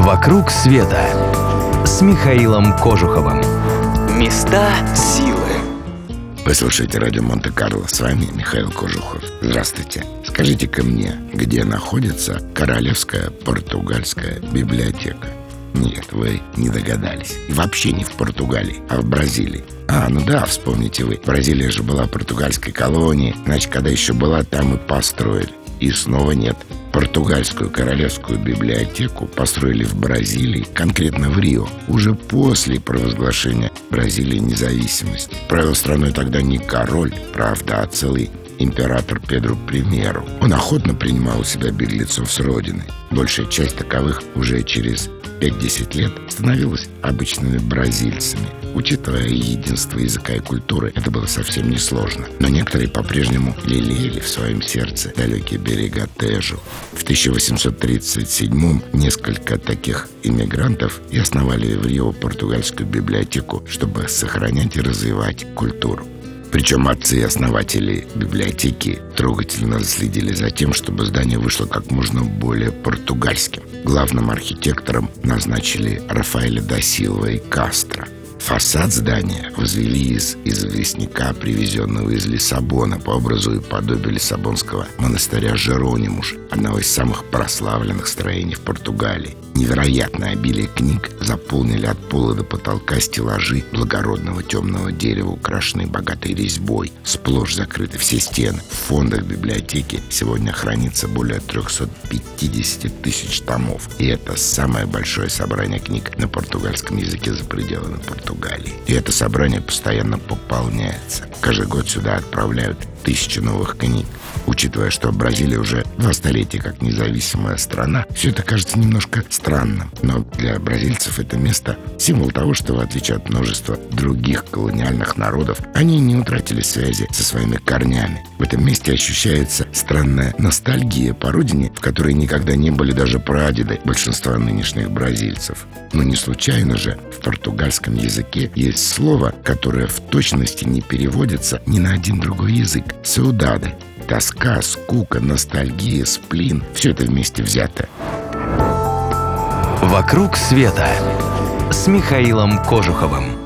«Вокруг света» с Михаилом Кожуховым. Места силы. Вы слушаете радио Монте-Карло. С вами Михаил Кожухов. Здравствуйте. Скажите-ка мне, где находится Королевская португальская библиотека? Нет, вы не догадались. И вообще не в Португалии, а в Бразилии. А, ну да, вспомните вы. Бразилия же была португальской колонией. Значит, когда еще была, там и построили. И снова нет. Португальскую королевскую библиотеку построили в Бразилии, конкретно в Рио, уже после провозглашения Бразилии независимости. Правил страной тогда не король, правда, а целый император Педру I. Он охотно принимал у себя беглецов с родины. Большая часть таковых уже через 5-10 лет становилась обычными бразильцами. Учитывая единство языка и культуры, это было совсем несложно. Но некоторые по-прежнему лелеяли в своем сердце далекие берега Тежу. В 1837 несколько таких иммигрантов и основали в Рио португальскую библиотеку, чтобы сохранять и развивать культуру. Причем отцы и основатели библиотеки трогательно следили за тем, чтобы здание вышло как можно более португальским. Главным архитектором назначили Рафаэля да и Кастро – Фасад здания возвели из известняка, привезенного из Лиссабона по образу и подобию Лиссабонского монастыря Жеронимуш, одного из самых прославленных строений в Португалии. Невероятное обилие книг заполнили от пола до потолка стеллажи благородного темного дерева, украшенные богатой резьбой, сплошь закрыты все стены. В фондах библиотеки сегодня хранится более 350 тысяч томов. И это самое большое собрание книг на португальском языке за пределами Португалии. И это собрание постоянно пополняется. Каждый год сюда отправляют тысячи новых книг. Учитывая, что Бразилия уже два столетия как независимая страна, все это кажется немножко странным. Но для бразильцев это место символ того, что в отличие от множества других колониальных народов, они не утратили связи со своими корнями. В этом месте ощущается странная ностальгия по родине, в которой никогда не были даже прадеды большинства нынешних бразильцев. Но не случайно же в португальском языке есть слово, которое в точности не переводится ни на один другой язык. Саудады. Тоска, скука, ностальгия, сплин – все это вместе взято. «Вокруг света» с Михаилом Кожуховым.